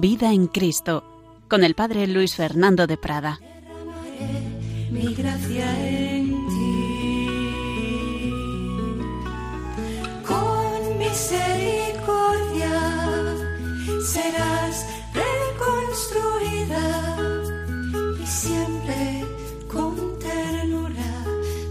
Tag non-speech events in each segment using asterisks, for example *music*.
Vida en Cristo, con el Padre Luis Fernando de Prada. Mi gracia en ti. Con misericordia serás reconstruida y siempre con ternura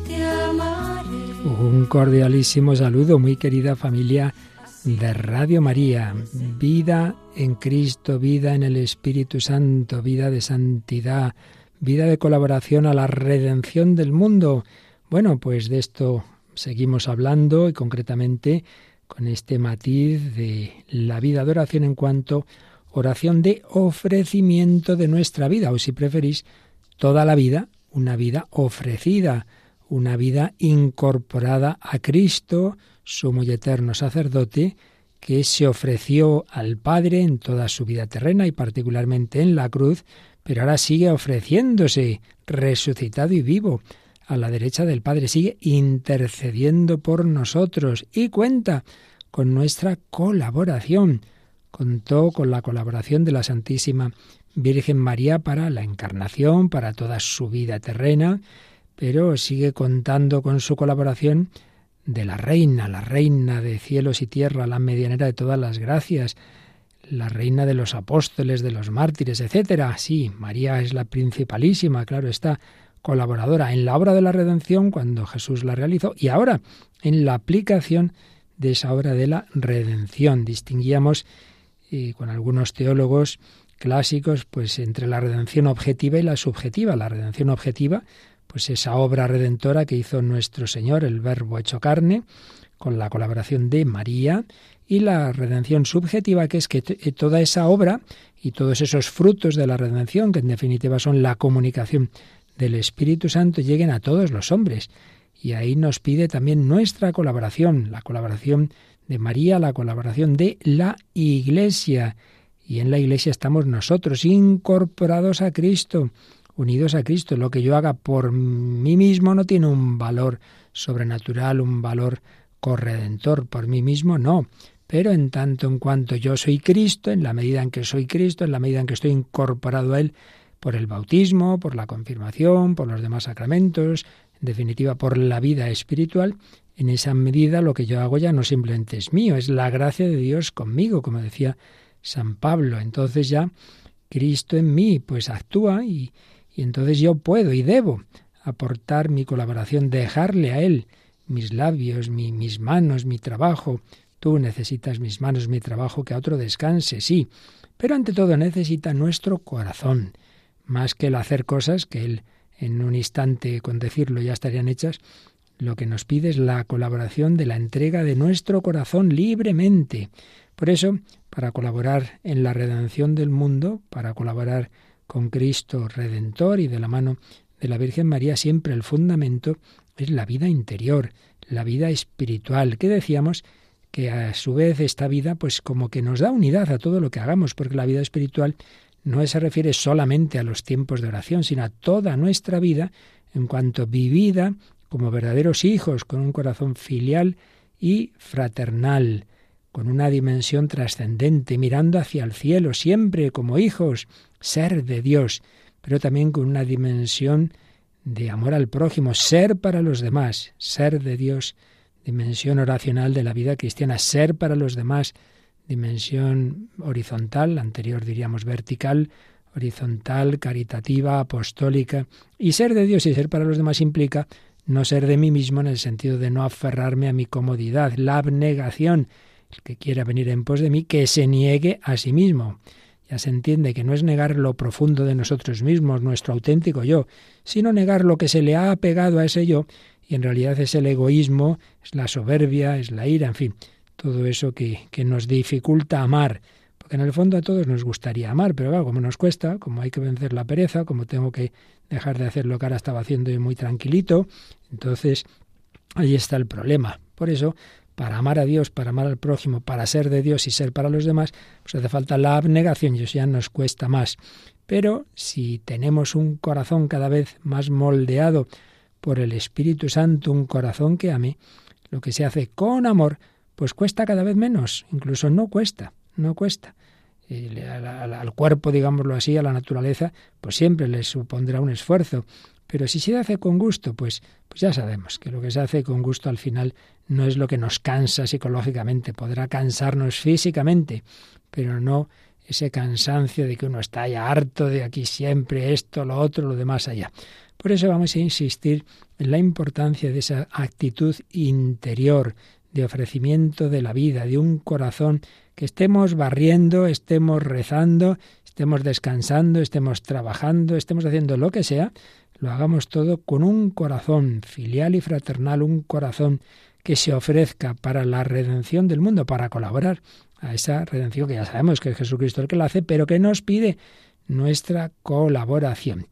te amaré. Un cordialísimo saludo, muy querida familia de Radio María. Vida en Cristo, vida en el Espíritu Santo, vida de santidad, vida de colaboración a la redención del mundo. Bueno, pues de esto seguimos hablando y concretamente con este matiz de la vida de oración en cuanto oración de ofrecimiento de nuestra vida, o si preferís, toda la vida, una vida ofrecida, una vida incorporada a Cristo, sumo y eterno sacerdote, que se ofreció al Padre en toda su vida terrena y particularmente en la cruz, pero ahora sigue ofreciéndose, resucitado y vivo, a la derecha del Padre, sigue intercediendo por nosotros y cuenta con nuestra colaboración. Contó con la colaboración de la Santísima Virgen María para la encarnación, para toda su vida terrena, pero sigue contando con su colaboración de la reina, la reina de cielos y tierra, la medianera de todas las gracias, la reina de los apóstoles, de los mártires, etcétera. Sí, María es la principalísima, claro está, colaboradora en la obra de la redención cuando Jesús la realizó y ahora en la aplicación de esa obra de la redención. Distinguíamos eh, con algunos teólogos clásicos pues entre la redención objetiva y la subjetiva. La redención objetiva pues esa obra redentora que hizo nuestro Señor, el Verbo hecho carne, con la colaboración de María, y la redención subjetiva, que es que eh, toda esa obra y todos esos frutos de la redención, que en definitiva son la comunicación del Espíritu Santo, lleguen a todos los hombres. Y ahí nos pide también nuestra colaboración, la colaboración de María, la colaboración de la Iglesia. Y en la Iglesia estamos nosotros, incorporados a Cristo unidos a Cristo. Lo que yo haga por mí mismo no tiene un valor sobrenatural, un valor corredentor. Por mí mismo no. Pero en tanto en cuanto yo soy Cristo, en la medida en que soy Cristo, en la medida en que estoy incorporado a Él por el bautismo, por la confirmación, por los demás sacramentos, en definitiva por la vida espiritual, en esa medida lo que yo hago ya no simplemente es mío, es la gracia de Dios conmigo, como decía San Pablo. Entonces ya Cristo en mí pues actúa y, y entonces yo puedo y debo aportar mi colaboración, dejarle a Él mis labios, mi, mis manos, mi trabajo. Tú necesitas mis manos, mi trabajo, que a otro descanse, sí. Pero ante todo necesita nuestro corazón. Más que el hacer cosas que Él en un instante con decirlo ya estarían hechas, lo que nos pide es la colaboración de la entrega de nuestro corazón libremente. Por eso, para colaborar en la redención del mundo, para colaborar con Cristo Redentor y de la mano de la Virgen María, siempre el fundamento es la vida interior, la vida espiritual, que decíamos que a su vez esta vida pues como que nos da unidad a todo lo que hagamos, porque la vida espiritual no se refiere solamente a los tiempos de oración, sino a toda nuestra vida en cuanto vivida como verdaderos hijos, con un corazón filial y fraternal con una dimensión trascendente, mirando hacia el cielo, siempre como hijos, ser de Dios, pero también con una dimensión de amor al prójimo, ser para los demás, ser de Dios, dimensión oracional de la vida cristiana, ser para los demás, dimensión horizontal, anterior diríamos vertical, horizontal, caritativa, apostólica, y ser de Dios y ser para los demás implica no ser de mí mismo en el sentido de no aferrarme a mi comodidad, la abnegación, el que quiera venir en pos de mí, que se niegue a sí mismo. Ya se entiende que no es negar lo profundo de nosotros mismos, nuestro auténtico yo, sino negar lo que se le ha apegado a ese yo, y en realidad es el egoísmo, es la soberbia, es la ira, en fin, todo eso que, que nos dificulta amar. Porque en el fondo a todos nos gustaría amar, pero claro, como nos cuesta, como hay que vencer la pereza, como tengo que dejar de hacer lo que ahora estaba haciendo y muy tranquilito, entonces ahí está el problema. Por eso para amar a Dios, para amar al prójimo, para ser de Dios y ser para los demás, pues hace falta la abnegación y eso ya nos cuesta más. Pero si tenemos un corazón cada vez más moldeado por el Espíritu Santo, un corazón que ame, lo que se hace con amor, pues cuesta cada vez menos, incluso no cuesta, no cuesta. al, cuerpo, digámoslo así, a la naturaleza, pues siempre le supondrá un esfuerzo. Pero si se hace con gusto, pues, pues ya sabemos que lo que se hace con gusto al final no es lo que nos cansa psicológicamente, podrá cansarnos físicamente, pero no ese cansancio de que uno está ya harto de aquí siempre, esto, lo otro, lo demás allá. Por eso vamos a insistir en la importancia de esa actitud interior de ofrecimiento de la vida, de un corazón que estemos barriendo, estemos rezando, estemos descansando, estemos trabajando, estemos haciendo lo que sea, lo hagamos todo con un corazón filial y fraternal, un corazón que se ofrezca para la redención del mundo, para colaborar a esa redención que ya sabemos que es Jesucristo el que la hace, pero que nos pide nuestra colaboración.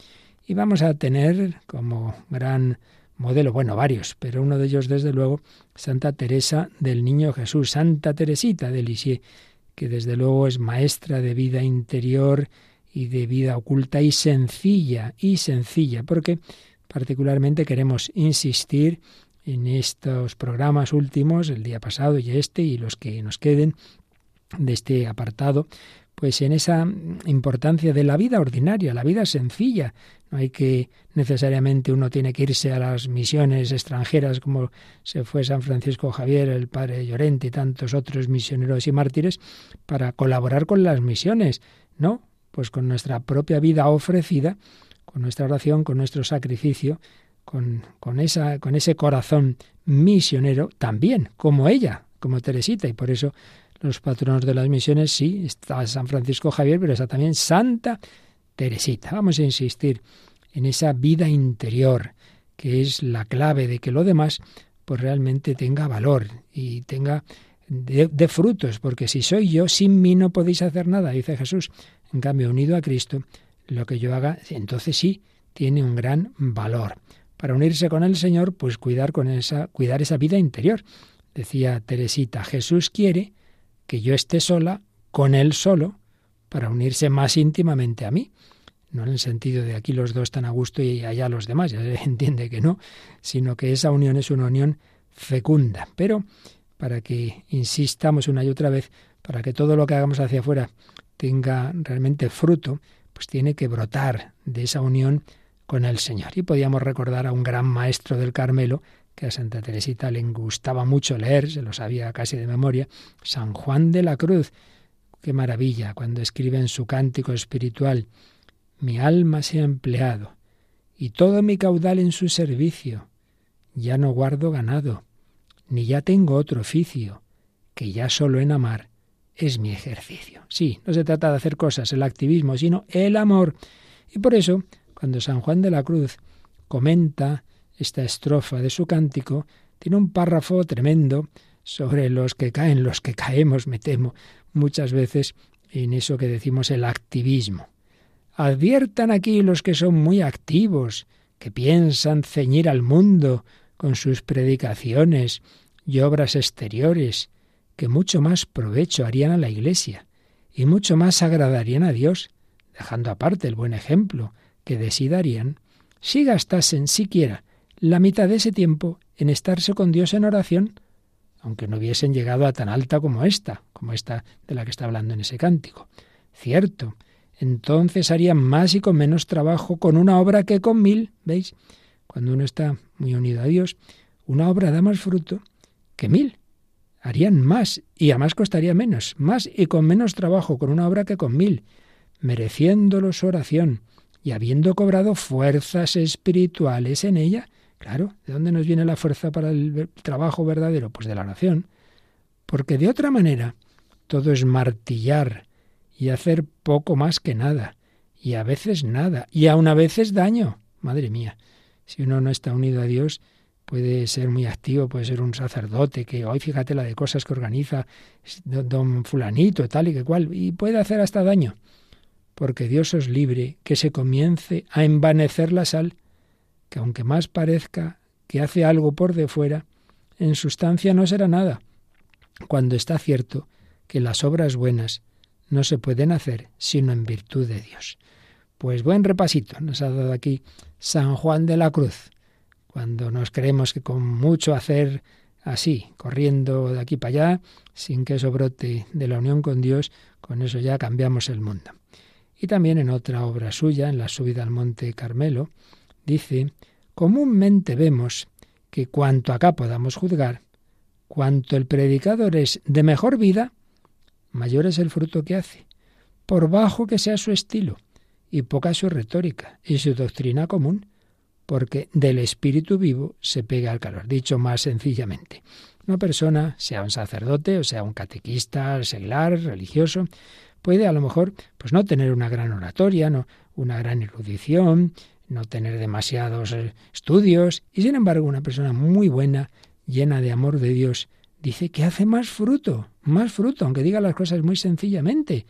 Y vamos a tener como gran modelo, bueno, varios, pero uno de ellos desde luego, Santa Teresa del Niño Jesús, Santa Teresita de Lisieux, que desde luego es maestra de vida interior y de vida oculta y sencilla, y sencilla, porque particularmente queremos insistir en estos programas últimos, el día pasado y este, y los que nos queden de este apartado, pues en esa importancia de la vida ordinaria, la vida sencilla. No hay que necesariamente uno tiene que irse a las misiones extranjeras como se fue San Francisco Javier, el padre Llorente y tantos otros misioneros y mártires para colaborar con las misiones. No, pues con nuestra propia vida ofrecida, con nuestra oración, con nuestro sacrificio, con, con, esa, con ese corazón misionero también, como ella, como Teresita, y por eso los patronos de las misiones, sí, está San Francisco Javier, pero está también Santa Teresita. Vamos a insistir en esa vida interior, que es la clave de que lo demás pues realmente tenga valor y tenga de, frutos, porque si soy yo, sin mí no podéis hacer nada, dice Jesús. En cambio, unido a Cristo, lo que yo haga, entonces sí, tiene un gran valor. Para unirse con el Señor, pues cuidar con esa, cuidar esa vida interior. Decía Teresita, Jesús quiere que yo esté sola con él solo para unirse más íntimamente a mí. No en el sentido de aquí los dos están a gusto y allá los demás, ya se *laughs* entiende que no, sino que esa unión es una unión fecunda. Pero para que insistamos una y otra vez, para que todo lo que hagamos hacia afuera tenga realmente fruto, pues tiene que brotar de esa unión con el Señor. Y podíamos recordar a un gran maestro del Carmelo, que a Santa Teresita le gustaba mucho leer, se lo sabía casi de memoria, San Juan de la Cruz. Qué maravilla cuando escribe en su cántico espiritual, mi alma se ha empleado y todo mi caudal en su servicio. Ya no guardo ganado, ni ya tengo otro oficio, que ya solo en amar es mi ejercicio. Sí, no se trata de hacer cosas, el activismo, sino el amor. Y por eso, cuando San Juan de la Cruz comenta esta estrofa de su cántico, tiene un párrafo tremendo sobre los que caen, los que caemos, me temo, muchas veces en eso que decimos el activismo. Adviertan aquí los que son muy activos, que piensan ceñir al mundo con sus predicaciones y obras exteriores, que mucho más provecho harían a la Iglesia y mucho más agradarían a Dios, dejando aparte el buen ejemplo que de sí darían, si gastasen siquiera la mitad de ese tiempo en estarse con Dios en oración, aunque no hubiesen llegado a tan alta como esta, como esta de la que está hablando en ese cántico. Cierto, entonces harían más y con menos trabajo con una obra que con mil, ¿veis? Cuando uno está muy unido a Dios, una obra da más fruto que mil. Harían más y además costaría menos, más y con menos trabajo con una obra que con mil, mereciéndolo su oración y habiendo cobrado fuerzas espirituales en ella, Claro, ¿de dónde nos viene la fuerza para el trabajo verdadero? Pues de la oración. Porque de otra manera, todo es martillar y hacer poco más que nada, y a veces nada, y aun a veces daño. Madre mía, si uno no está unido a Dios, puede ser muy activo, puede ser un sacerdote que hoy fíjate la de cosas que organiza don fulanito, tal y que cual, y puede hacer hasta daño. Porque Dios os libre que se comience a envanecer la sal que aunque más parezca que hace algo por de fuera, en sustancia no será nada, cuando está cierto que las obras buenas no se pueden hacer sino en virtud de Dios. Pues buen repasito nos ha dado aquí San Juan de la Cruz, cuando nos creemos que con mucho hacer así, corriendo de aquí para allá, sin que eso brote de la unión con Dios, Con eso ya cambiamos el mundo. Y también en otra obra suya, en la subida al Monte Carmelo, dice, comúnmente vemos que cuanto acá podamos juzgar, cuanto el predicador es de mejor vida, mayor es el fruto que hace, por bajo que sea su estilo, y poca su retórica y su doctrina común, porque del espíritu vivo se pega al calor. Dicho más sencillamente, una persona, sea un sacerdote o sea un catequista, seglar, religioso, puede a lo mejor pues no tener una gran oratoria, no una gran erudición, no tener demasiados eh, estudios, y sin embargo una persona muy buena, llena de amor de Dios, dice que hace más fruto, más fruto, aunque diga las cosas muy sencillamente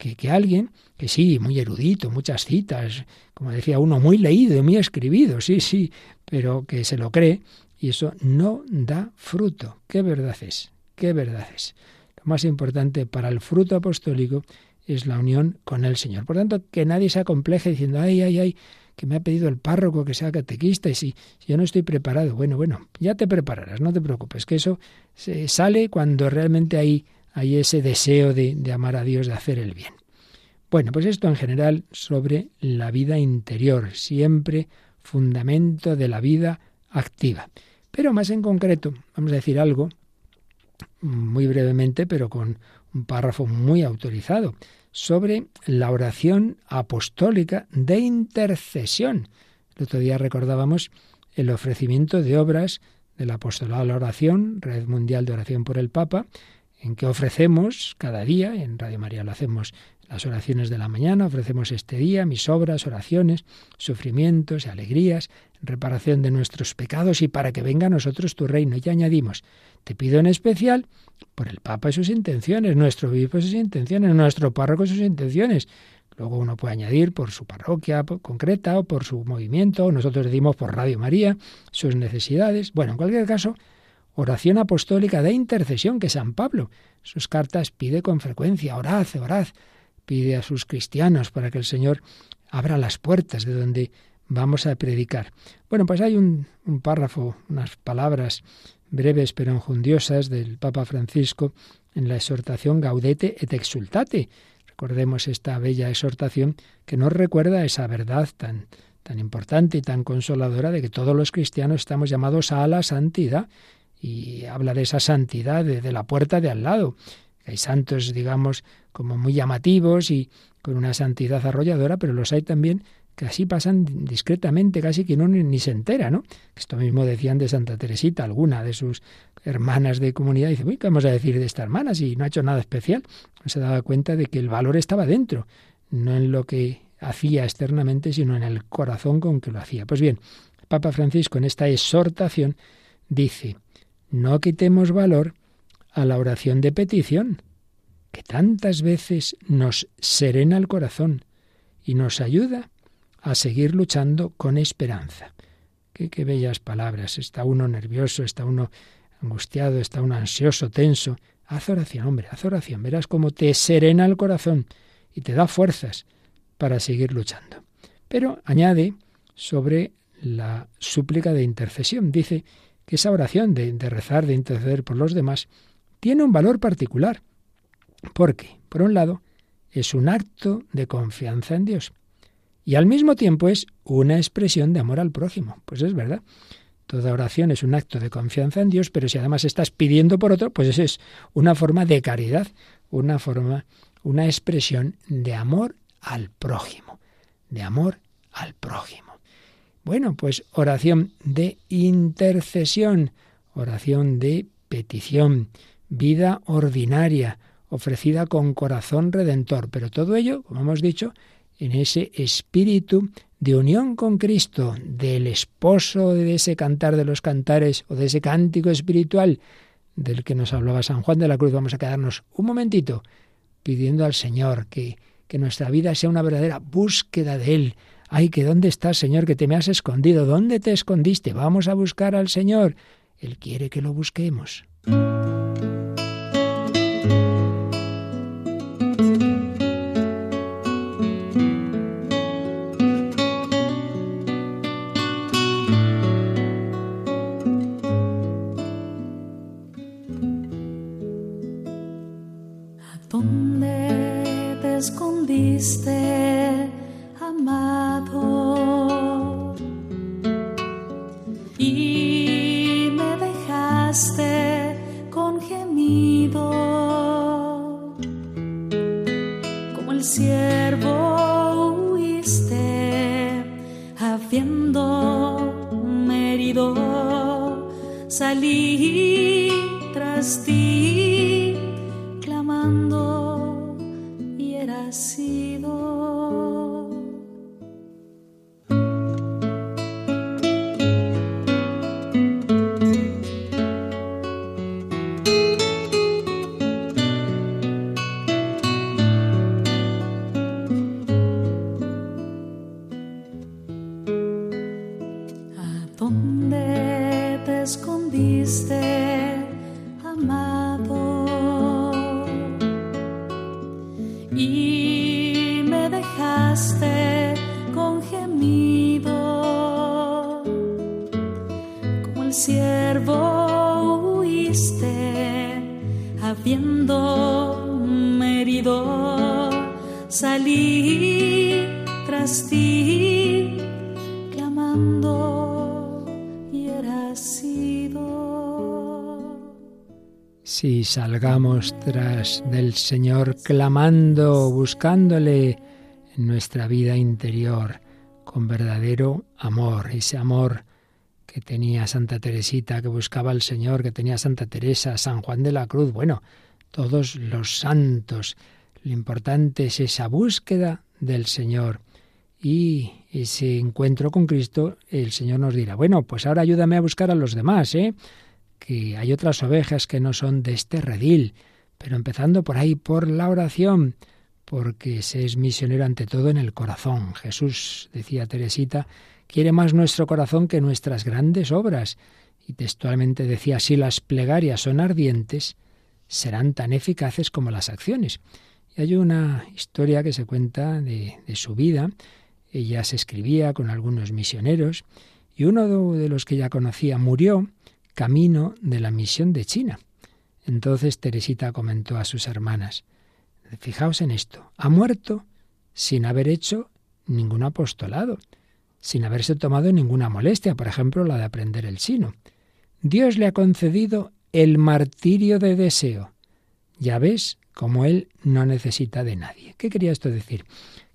que, alguien que sí, muy erudito, muchas citas, como decía uno, muy leído y muy escribido, sí, sí, pero que se lo cree y eso no da fruto. ¿Qué verdad es? ¿Qué verdad es? Lo más importante para el fruto apostólico es la unión con el Señor. Por tanto, que nadie se acompleje diciendo, ay, ay, ay, que me ha pedido el párroco que sea catequista y si, yo no estoy preparado, bueno, bueno, ya te prepararás, no te preocupes, que eso se sale cuando realmente hay hay ese deseo de, de amar a Dios, de hacer el bien. Bueno, pues esto en general sobre la vida interior, siempre fundamento de la vida activa. Pero más en concreto, vamos a decir algo muy brevemente, pero con un párrafo muy autorizado, sobre la oración apostólica de intercesión. El otro día recordábamos el ofrecimiento de obras del apostolado a la oración, Red Mundial de Oración por el Papa, en que ofrecemos cada día, en Radio María lo hacemos las oraciones de la mañana, ofrecemos este día mis obras, oraciones, sufrimientos y alegrías, reparación de nuestros pecados y para que venga a nosotros tu reino. Y añadimos, te pido en especial por el Papa y sus intenciones, nuestro obispo y sus intenciones, nuestro párroco y sus intenciones. Luego uno puede añadir por su parroquia concreta o por su movimiento, nosotros decimos por Radio María, sus necesidades. Bueno, en cualquier caso, oración apostólica de intercesión que San Pablo, sus cartas pide con frecuencia, orad, orad, pide a sus cristianos para que el Señor abra las puertas de donde vamos a predicar. Bueno, pues hay un, párrafo, unas palabras breves pero enjundiosas del Papa Francisco en la exhortación Gaudete et exultate. Recordemos esta bella exhortación que nos recuerda esa verdad tan, tan importante y tan consoladora de que todos los cristianos estamos llamados a la santidad y habla de esa santidad de, la puerta de al lado. Hay santos, digamos, como muy llamativos y con una santidad arrolladora, pero los hay también que así pasan discretamente, casi que uno ni, se entera, ¿no? Esto mismo decían de Santa Teresita, alguna de sus hermanas de comunidad, dice, uy, ¿qué vamos a decir de esta hermana si no ha hecho nada especial? No se daba cuenta de que el valor estaba dentro, no en lo que hacía externamente, sino en el corazón con que lo hacía. Pues bien, Papa Francisco en esta exhortación dice, no quitemos valor a la oración de petición, que tantas veces nos serena el corazón y nos ayuda a seguir luchando con esperanza. Qué, bellas palabras. Está uno nervioso, está uno angustiado, está uno ansioso, tenso. Haz oración, hombre, haz oración. Verás cómo te serena el corazón y te da fuerzas para seguir luchando. Pero añade sobre la súplica de intercesión. Dice esa oración de, rezar, de interceder por los demás, tiene un valor particular. Porque, por un lado, es un acto de confianza en Dios y al mismo tiempo es una expresión de amor al prójimo. Pues es verdad. Toda oración es un acto de confianza en Dios, pero si además estás pidiendo por otro, pues eso es una forma de caridad, una forma, una expresión de amor al prójimo, de amor al prójimo. Bueno, pues oración de intercesión, oración de petición, vida ordinaria, ofrecida con corazón redentor, pero todo ello, como hemos dicho, en ese espíritu de unión con Cristo, del esposo de ese cantar de los cantares o de ese cántico espiritual del que nos hablaba San Juan de la Cruz. Vamos a quedarnos un momentito pidiendo al Señor que, que nuestra vida sea una verdadera búsqueda de Él, Ay, que dónde estás, Señor, que te me has escondido. ¿Dónde te escondiste? Vamos a buscar al Señor. Él quiere que lo busquemos. Clamando y era sido salgamos tras del Señor clamando, buscándole en nuestra vida interior con verdadero amor, ese amor que tenía Santa Teresita, que buscaba al Señor, que tenía Santa Teresa, San Juan de la Cruz, bueno, todos los santos. Lo importante es esa búsqueda del Señor y ese encuentro con Cristo, el Señor nos dirá, bueno, pues ahora ayúdame a buscar a los demás, ¿eh? Que hay otras ovejas que no son de este redil, pero empezando por ahí, por la oración, porque se es misionero ante todo en el corazón. Jesús, decía Teresita, quiere más nuestro corazón que nuestras grandes obras. Y textualmente decía, si las plegarias son ardientes, serán tan eficaces como las acciones. Y hay una historia que se cuenta de, de su vida. Ella se escribía con algunos misioneros y uno de los que ya conocía murió camino de la misión de China. Entonces Teresita comentó a sus hermanas, fijaos en esto, ha muerto sin haber hecho ningún apostolado, sin haberse tomado ninguna molestia, por ejemplo, la de aprender el chino. Dios le ha concedido el martirio de deseo. Ya ves cómo él no necesita de nadie. ¿Qué quería esto decir?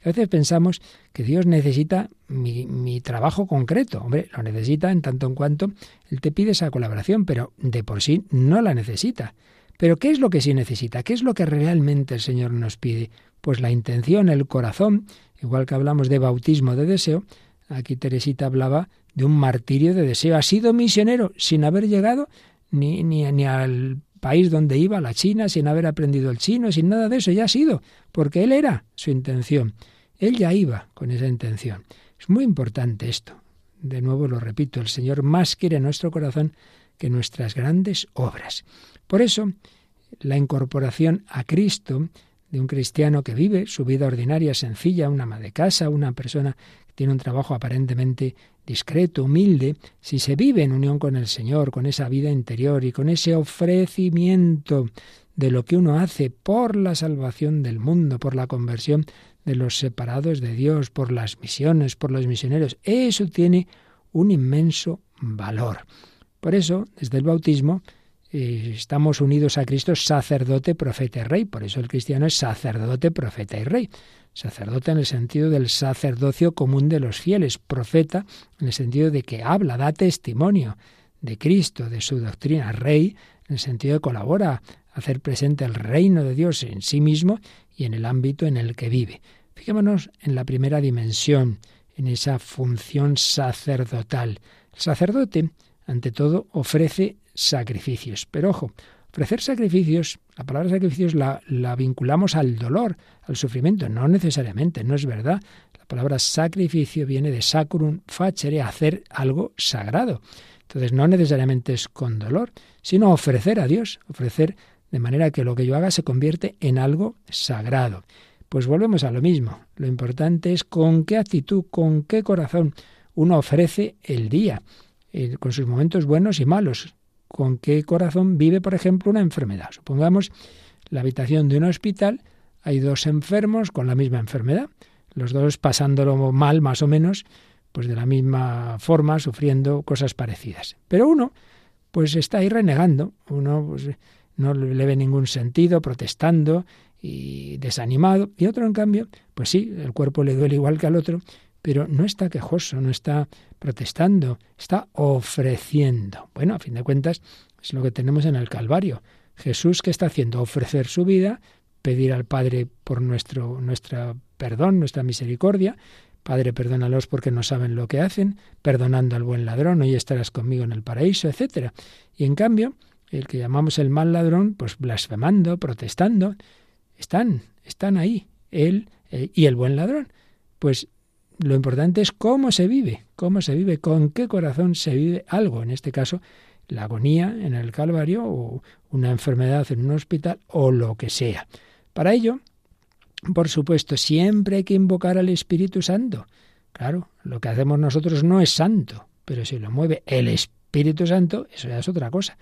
A veces pensamos que Dios necesita mi, trabajo concreto. Hombre, lo necesita en tanto en cuanto Él te pide esa colaboración, pero de por sí no la necesita. Pero ¿qué es lo que sí necesita? ¿Qué es lo que realmente el Señor nos pide? Pues la intención, el corazón, igual que hablamos de bautismo de deseo, aquí Teresita hablaba de un martirio de deseo. Ha sido misionero sin haber llegado ni, ni, ni al país donde iba, la China, sin haber aprendido el chino, sin nada de eso, ya ha sido, porque él era su intención. Él ya iba con esa intención. Es muy importante esto. De nuevo lo repito, el Señor más quiere nuestro corazón que nuestras grandes obras. Por eso, la incorporación a Cristo de un cristiano que vive su vida ordinaria, sencilla, una ama de casa, una persona que tiene un trabajo aparentemente discreto, humilde, si se vive en unión con el Señor, con esa vida interior y con ese ofrecimiento de lo que uno hace por la salvación del mundo, por la conversión de los separados de Dios, por las misiones, por los misioneros. Eso tiene un inmenso valor. Por eso, desde el bautismo, eh, estamos unidos a Cristo sacerdote, profeta y rey. Por eso el cristiano es sacerdote, profeta y rey. Sacerdote en el sentido del sacerdocio común de los fieles, profeta en el sentido de que habla, da testimonio de Cristo, de su doctrina, rey en el sentido de colabora, hacer presente el reino de Dios en sí mismo y en el ámbito en el que vive. Fijémonos en la primera dimensión, en esa función sacerdotal. El sacerdote, ante todo, ofrece sacrificios. Pero ojo, ofrecer sacrificios, la palabra sacrificios la, la, vinculamos al dolor, al sufrimiento. No necesariamente, no es verdad. La palabra sacrificio viene de sacrum facere, hacer algo sagrado. Entonces no necesariamente es con dolor, sino ofrecer a Dios, ofrecer de manera que lo que yo haga se convierte en algo sagrado. Pues volvemos a lo mismo. Lo importante es con qué actitud, con qué corazón uno ofrece el día, con sus momentos buenos y malos. Con qué corazón vive, por ejemplo, una enfermedad. Supongamos la habitación de un hospital, hay dos enfermos con la misma enfermedad, los dos pasándolo mal más o menos, pues de la misma forma, sufriendo cosas parecidas. Pero uno, pues está ahí renegando, uno pues, no le ve ningún sentido, protestando y desanimado, y otro en cambio, pues sí, el cuerpo le duele igual que al otro, pero no está quejoso, no está protestando, está ofreciendo. Bueno, a fin de cuentas, es lo que tenemos en el Calvario. Jesús que está haciendo ofrecer su vida, pedir al Padre por nuestro nuestra perdón, nuestra misericordia. Padre, perdónalos porque no saben lo que hacen, perdonando al buen ladrón, hoy estarás conmigo en el paraíso, etcétera. Y en cambio, el que llamamos el mal ladrón, pues blasfemando, protestando, están, están ahí, él eh, y el buen ladrón. Pues lo importante es cómo se vive, cómo se vive, con qué corazón se vive algo, en este caso la agonía en el Calvario o una enfermedad en un hospital o lo que sea. Para ello, por supuesto, siempre hay que invocar al Espíritu Santo. Claro, lo que hacemos nosotros no es santo, pero si lo mueve el Espíritu Santo, eso ya es otra cosa.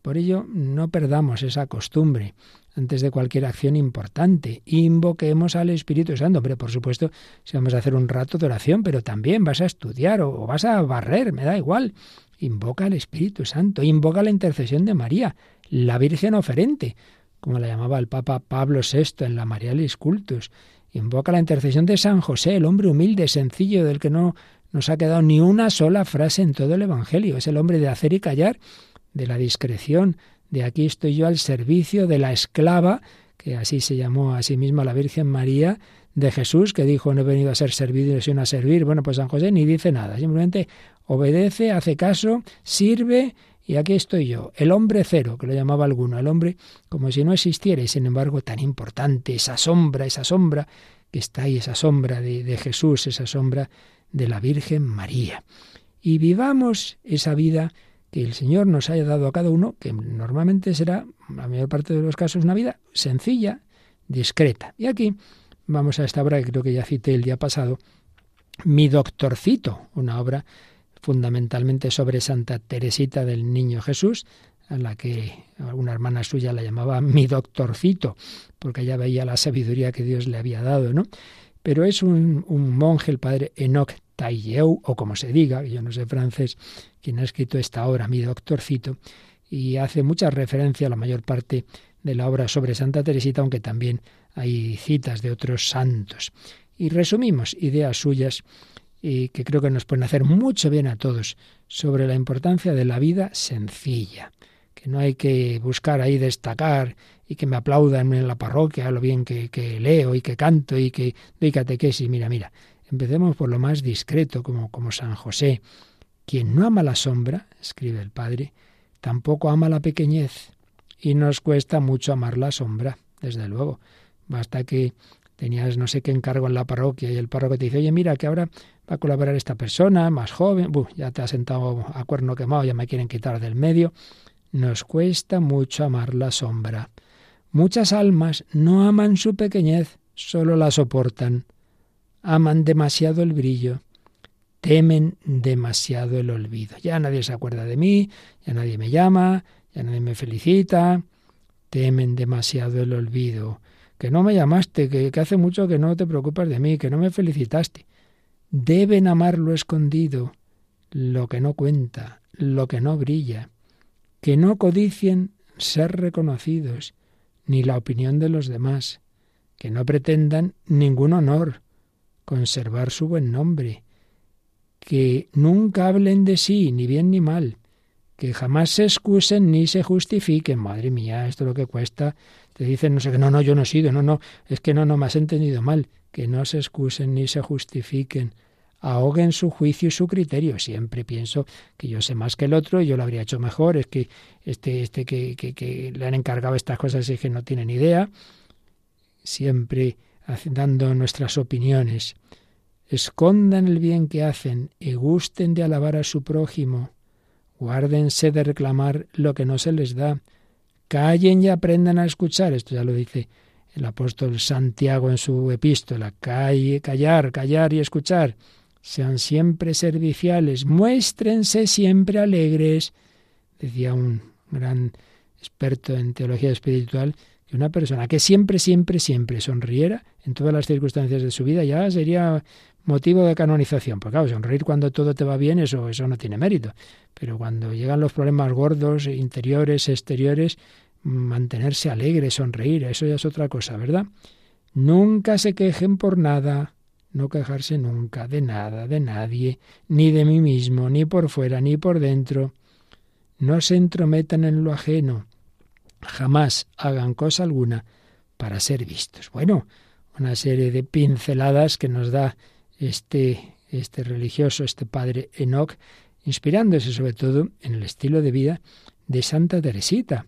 Por ello, no perdamos esa costumbre antes de cualquier acción importante. Invoquemos al Espíritu Santo. Hombre, por supuesto, si vamos a hacer un rato de oración, pero también vas a estudiar o, vas a barrer, me da igual. Invoca al Espíritu Santo, invoca la intercesión de María, la Virgen oferente como la llamaba el Papa Pablo VI en la Marialis Cultus. Invoca la intercesión de San José, el hombre humilde, sencillo, del que no nos ha quedado ni una sola frase en todo el Evangelio. Es el hombre de hacer y callar, de la discreción, de aquí estoy yo al servicio de la esclava, que así se llamó a sí misma la Virgen María, de Jesús, que dijo no he venido a ser servido, sino a servir. Bueno, pues San José ni dice nada, simplemente obedece, hace caso, sirve y aquí estoy yo, el hombre cero, que lo llamaba alguno, el hombre como si no existiera, y sin embargo tan importante, esa sombra, esa sombra que está ahí, esa sombra de, de Jesús, esa sombra de la Virgen María. Y vivamos esa vida que el Señor nos haya dado a cada uno, que normalmente será, la mayor parte de los casos, una vida sencilla, discreta. Y aquí vamos a esta obra que creo que ya cité el día pasado, Mi Doctorcito, una obra fundamentalmente sobre Santa Teresita del Niño Jesús, a la que alguna hermana suya la llamaba mi doctorcito, porque ella veía la sabiduría que Dios le había dado, ¿no? Pero es un, monje, el padre Enoch Tailleu, o como se diga, yo no sé francés, quien ha escrito esta obra, mi doctorcito, y hace mucha referencia a la mayor parte de la obra sobre Santa Teresita, aunque también hay citas de otros santos. Y resumimos ideas suyas y que creo que nos pueden hacer mucho bien a todos sobre la importancia de la vida sencilla, que no hay que buscar ahí destacar y que me aplaudan en la parroquia lo bien que, leo y que canto y que doy catequesis. Mira, mira, empecemos por lo más discreto, como, como San José. Quien no ama la sombra, escribe el Padre, tampoco ama la pequeñez, y nos cuesta mucho amar la sombra, desde luego. Basta que tenías no sé qué encargo en la parroquia y el párroco te dice, oye, mira, que ahora va a colaborar esta persona, más joven, ya te ha sentado a cuerno quemado, ya me quieren quitar del medio. Nos cuesta mucho amar la sombra. Muchas almas no aman su pequeñez, solo la soportan. Aman demasiado el brillo, temen demasiado el olvido. Ya nadie se acuerda de mí, ya nadie me llama, ya nadie me felicita. Temen demasiado el olvido que no me llamaste, que, hace mucho que no te preocupas de mí, que no me felicitaste. Deben amar lo escondido, lo que no cuenta, lo que no brilla, que no codicien ser reconocidos, ni la opinión de los demás, que no pretendan ningún honor, conservar su buen nombre, que nunca hablen de sí, ni bien ni mal, que jamás se excusen ni se justifiquen. Madre mía, esto es lo que cuesta te dicen no sé no, no, yo no he sido, no, no, es que no, no, me has entendido mal, que no se excusen ni se justifiquen, ahoguen su juicio y su criterio. Siempre pienso que yo sé más que el otro y yo lo habría hecho mejor, es que este, este que, que, le han encargado estas cosas es que no tienen idea. Siempre dando nuestras opiniones. Escondan el bien que hacen y gusten de alabar a su prójimo. Guárdense de reclamar lo que no se les da Callen y aprendan a escuchar. Esto ya lo dice el apóstol Santiago en su epístola. Calle, callar, callar y escuchar. Sean siempre serviciales, muéstrense siempre alegres. Decía un gran experto en teología espiritual Una persona que siempre, siempre, siempre sonriera en todas las circunstancias de su vida ya sería motivo de canonización. Porque claro, sonreír cuando todo te va bien, eso, eso no tiene mérito. Pero cuando llegan los problemas gordos, interiores, exteriores, mantenerse alegre, sonreír, eso ya es otra cosa, ¿verdad? Nunca se quejen por nada, no quejarse nunca de nada, de nadie, ni de mí mismo, ni por fuera, ni por dentro. No se entrometan en lo ajeno, jamás hagan cosa alguna para ser vistos. Bueno, una serie de pinceladas que nos da este, este religioso, este padre Enoch, inspirándose sobre todo en el estilo de vida de Santa Teresita,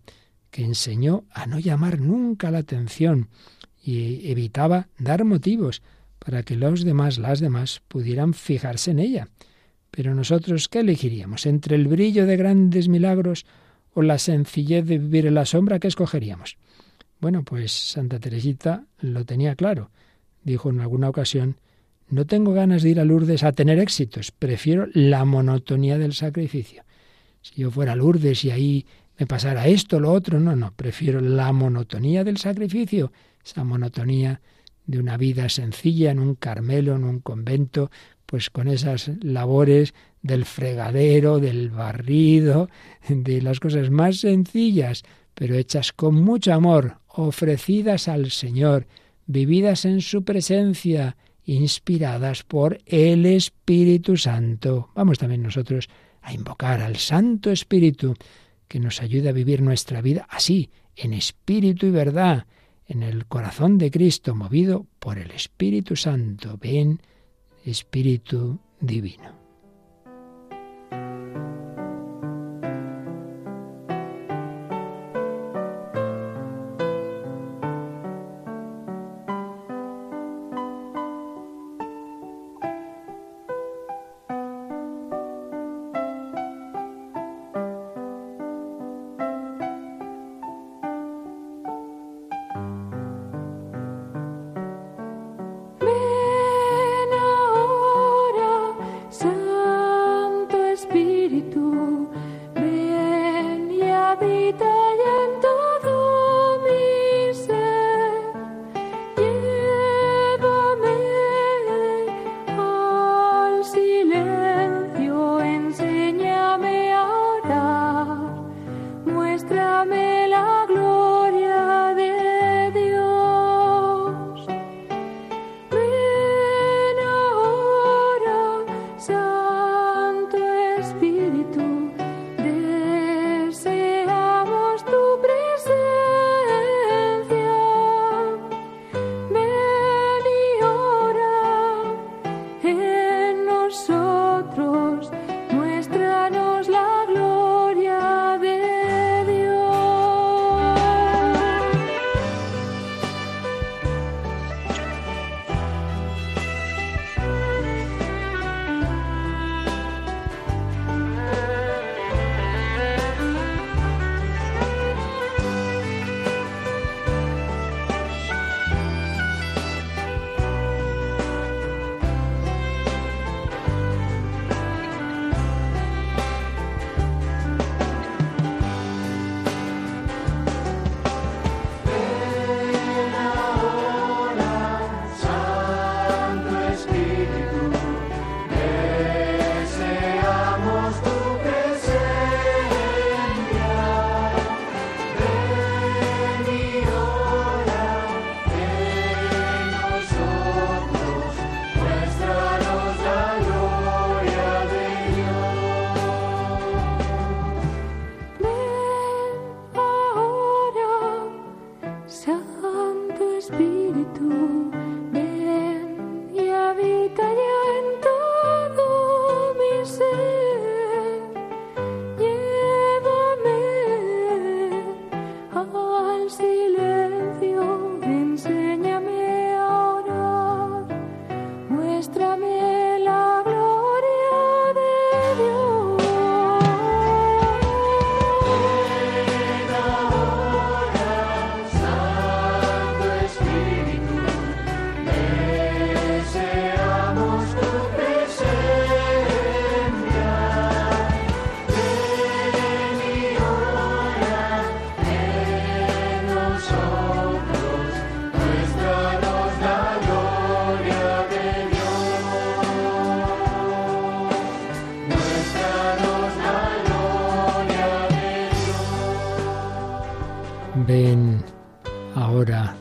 que enseñó a no llamar nunca la atención y evitaba dar motivos para que los demás, las demás, pudieran fijarse en ella. Pero nosotros, ¿qué elegiríamos? ¿Entre el brillo de grandes milagros o la sencillez de vivir en la sombra? ¿Qué escogeríamos? Bueno, pues Santa Teresita lo tenía claro. Dijo en alguna ocasión, no tengo ganas de ir a Lourdes a tener éxitos, prefiero la monotonía del sacrificio. Si yo fuera a Lourdes y ahí me pasara esto, lo otro, no, no, prefiero la monotonía del sacrificio, esa monotonía de una vida sencilla en un Carmelo, en un convento, pues con esas labores del fregadero, del barrido, de las cosas más sencillas, pero hechas con mucho amor, ofrecidas al Señor, vividas en su presencia, inspiradas por el Espíritu Santo. Vamos también nosotros a invocar al Santo Espíritu que nos ayude a vivir nuestra vida así, en espíritu y verdad, en el corazón de Cristo, movido por el Espíritu Santo. Ven, Espíritu Divino. muéstrame. Ven ahora,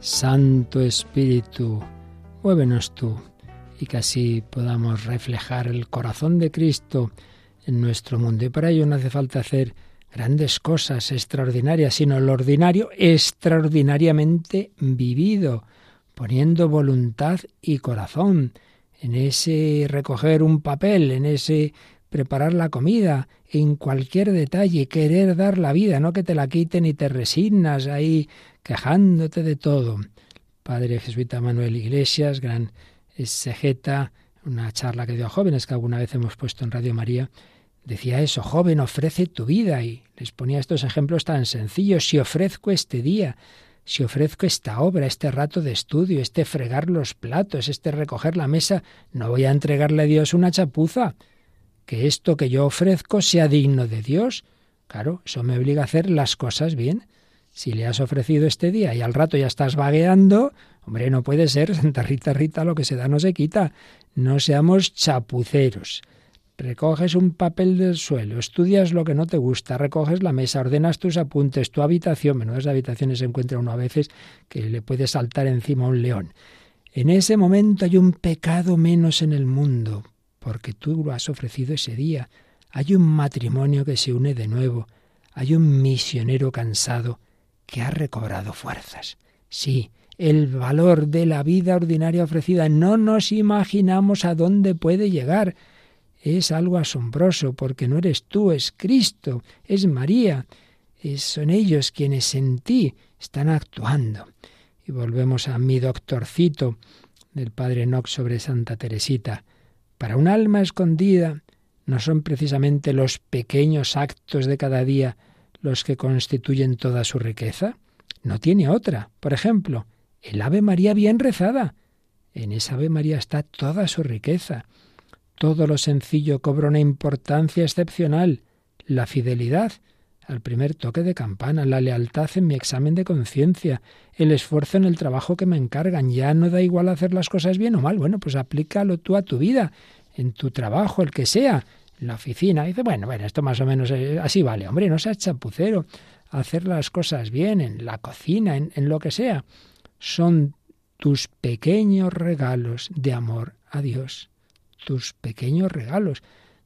Santo Espíritu, muévenos tú y que así podamos reflejar el corazón de Cristo en nuestro mundo. Y para ello no hace falta hacer grandes cosas extraordinarias, sino lo ordinario extraordinariamente vivido, poniendo voluntad y corazón en ese recoger un papel, en ese preparar la comida, en cualquier detalle, querer dar la vida, no que te la quiten y te resignas ahí quejándote de todo. Padre jesuita Manuel Iglesias, gran exegeta, una charla que dio a jóvenes que alguna vez hemos puesto en Radio María, decía eso, joven, ofrece tu vida y les ponía estos ejemplos tan sencillos, si ofrezco este día, si ofrezco esta obra, este rato de estudio, este fregar los platos, este recoger la mesa, no voy a entregarle a Dios una chapuza, que esto que yo ofrezco sea digno de Dios. Claro, eso me obliga a hacer las cosas bien. Si le has ofrecido este día y al rato ya estás vagueando, hombre, no puede ser, *laughs* Santa Rita Rita, lo que se da no se quita. No seamos chapuceros. Recoges un papel del suelo, estudias lo que no te gusta, recoges la mesa, ordenas tus apuntes, tu habitación. Menudas habitaciones se encuentra uno a veces que le puede saltar encima a un león. En ese momento hay un pecado menos en el mundo, porque tú lo has ofrecido ese día. Hay un matrimonio que se une de nuevo. Hay un misionero cansado que ha recobrado fuerzas. Sí, el valor de la vida ordinaria ofrecida. No nos imaginamos a dónde puede llegar. Es algo asombroso porque no eres tú, es Cristo, es María. son ellos quienes en ti están actuando. Y volvemos a mi doctorcito del padre Knox sobre Santa Teresita. Para un alma escondida no son precisamente los pequeños actos de cada día los que constituyen toda su riqueza. No tiene otra. Por ejemplo, el Ave María bien rezada. En esa Ave María está toda su riqueza. Todo lo sencillo cobra una importancia excepcional. La fidelidad, al primer toque de campana, la lealtad en mi examen de conciencia, el esfuerzo en el trabajo que me encargan. Ya no da igual hacer las cosas bien o mal. Bueno, pues aplícalo tú a tu vida, en tu trabajo, el que sea, en la oficina. dice, bueno, bueno, esto más o menos así vale. Hombre, no seas chapucero. Hacer las cosas bien, en la cocina, en, en lo que sea. Son tus pequeños regalos de amor a Dios. Tus pequeños regalos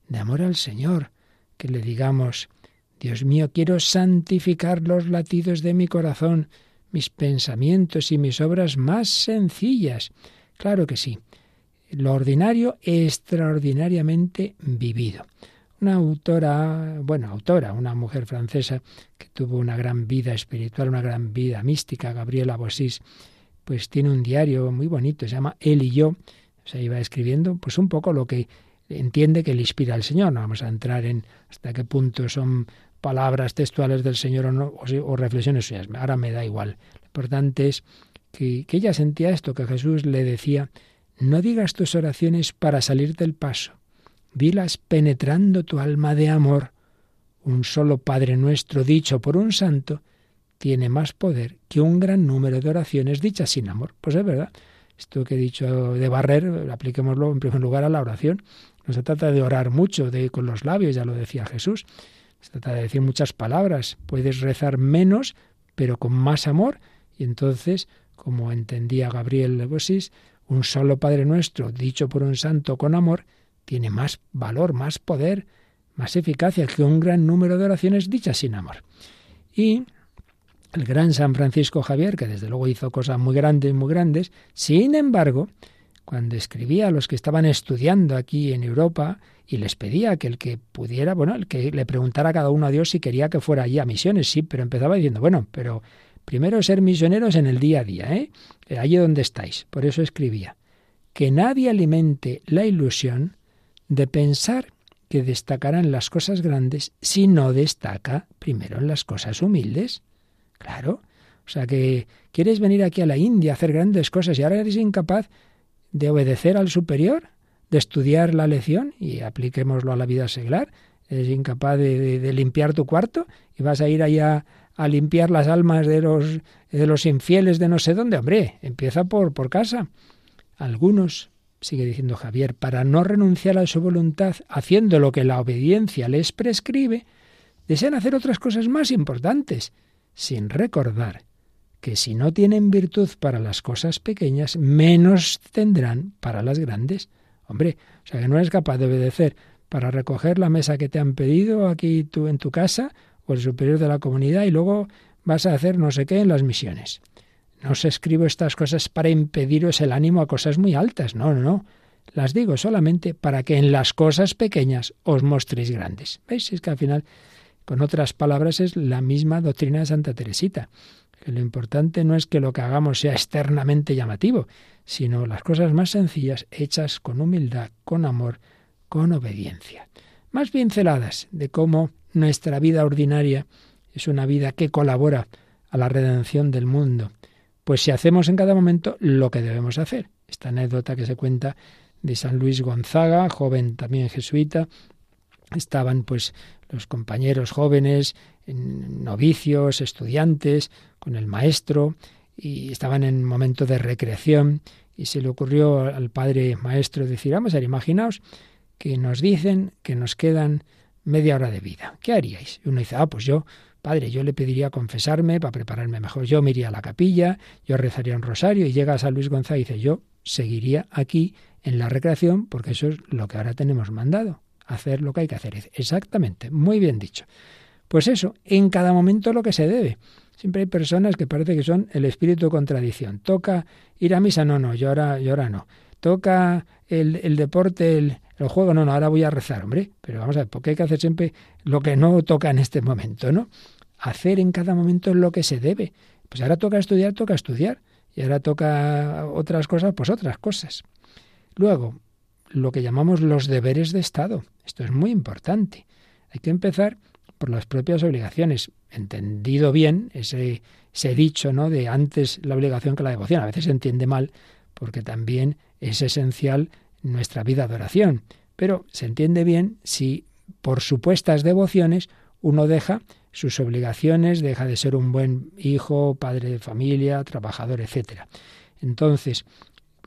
de amor al Señor. Que le digamos, Dios mío, quiero santificar los latidos de mi corazón, mis pensamientos y mis obras más sencillas. Claro que sí. Lo ordinario extraordinariamente vivido. Una autora, bueno, autora, una mujer francesa que tuvo una gran vida espiritual, una gran vida mística, Gabriela Bossis, pues tiene un diario muy bonito, se llama Él y yo. Se iba escribiendo pues un poco lo que entiende que le inspira al Señor. No vamos a entrar en hasta qué punto son palabras textuales del Señor o, no, o, reflexiones suyas. Ahora me da igual. Lo importante es que, que ella sentía esto, que Jesús le decía, no digas tus oraciones para salir del paso, dilas penetrando tu alma de amor. Un solo Padre nuestro dicho por un santo tiene más poder que un gran número de oraciones dichas sin amor. Pues es verdad. Esto que he dicho de barrer, apliquémoslo en primer lugar a la oración. No se trata de orar mucho de, con los labios, ya lo decía Jesús. Se trata de decir muchas palabras. Puedes rezar menos, pero con más amor. Y entonces, como entendía Gabriel de Bossis, un solo Padre Nuestro, dicho por un santo con amor, tiene más valor, más poder, más eficacia que un gran número de oraciones dichas sin amor. Y el gran San Francisco Javier, que desde luego hizo cosas muy grandes, muy grandes, sin embargo, cuando escribía a los que estaban estudiando aquí en Europa y les pedía que el que pudiera, bueno, el que le preguntara a cada uno a Dios si quería que fuera allí a misiones, sí, pero empezaba diciendo, bueno, pero primero ser misioneros en el día a día, ¿eh? Allí donde estáis. Por eso escribía, que nadie alimente la ilusión de pensar que destacará en las cosas grandes si no destaca primero en las cosas humildes. Claro. O sea que quieres venir aquí a la India a hacer grandes cosas y ahora eres incapaz de obedecer al superior, de estudiar la lección, y apliquémoslo a la vida seglar, eres incapaz de, limpiar tu cuarto y vas a ir allá a limpiar las almas de los, de los infieles de no sé dónde. Hombre, empieza por, por casa. Algunos, sigue diciendo Javier, para no renunciar a su voluntad, haciendo lo que la obediencia les prescribe, desean hacer otras cosas más importantes. sin recordar que si no tienen virtud para las cosas pequeñas, menos tendrán para las grandes. Hombre, o sea que no eres capaz de obedecer para recoger la mesa que te han pedido aquí tú en tu casa o el superior de la comunidad y luego vas a hacer no sé qué en las misiones. No os escribo estas cosas para impediros el ánimo a cosas muy altas, no, no, no. Las digo solamente para que en las cosas pequeñas os mostréis grandes. ¿Veis? Es que al final, con otras palabras, es la misma doctrina de Santa Teresita. Que lo importante no es que lo que hagamos sea externamente llamativo, sino las cosas más sencillas, hechas con humildad, con amor, con obediencia. Más pinceladas de cómo nuestra vida ordinaria es una vida que colabora a la redención del mundo. Pues si hacemos en cada momento lo que debemos hacer. Esta anécdota que se cuenta de San Luis Gonzaga, joven también jesuita, estaban pues los compañeros jóvenes, novicios, estudiantes, con el maestro, y estaban en momento de recreación, y se le ocurrió al padre maestro decir, vamos a ver, imaginaos que nos dicen que nos quedan media hora de vida. ¿Qué haríais? Y uno dice, ah, pues yo, padre, yo le pediría confesarme para prepararme mejor. Yo me iría a la capilla, yo rezaría un rosario y llega a San Luis Gonzaga y dice, yo seguiría aquí en la recreación porque eso es lo que ahora tenemos mandado, hacer lo que hay que hacer. Exactamente, muy bien dicho. Pues eso, en cada momento lo que se debe. Siempre hay personas que parece que son el espíritu de contradicción. Toca ir a misa, no, no, yo ahora, yo ahora no. Toca el, deporte, el, el juego, no, no, ahora voy a rezar, hombre. Pero vamos a ver, porque hay que hacer siempre lo que no toca en este momento, ¿no? Hacer en cada momento lo que se debe. Pues ahora toca estudiar, toca estudiar. Y ahora toca otras cosas, pues otras cosas. Luego, lo que llamamos los deberes de Estado. Esto es muy importante. Hay que empezar por las propias obligaciones. Entendido bien ese, ese dicho, ¿no? De antes la obligación que la devoción. A veces se entiende mal porque también es esencial nuestra vida de oración. Pero se entiende bien si por supuestas devociones uno deja sus obligaciones, deja de ser un buen hijo, padre de familia, trabajador, etc. Entonces,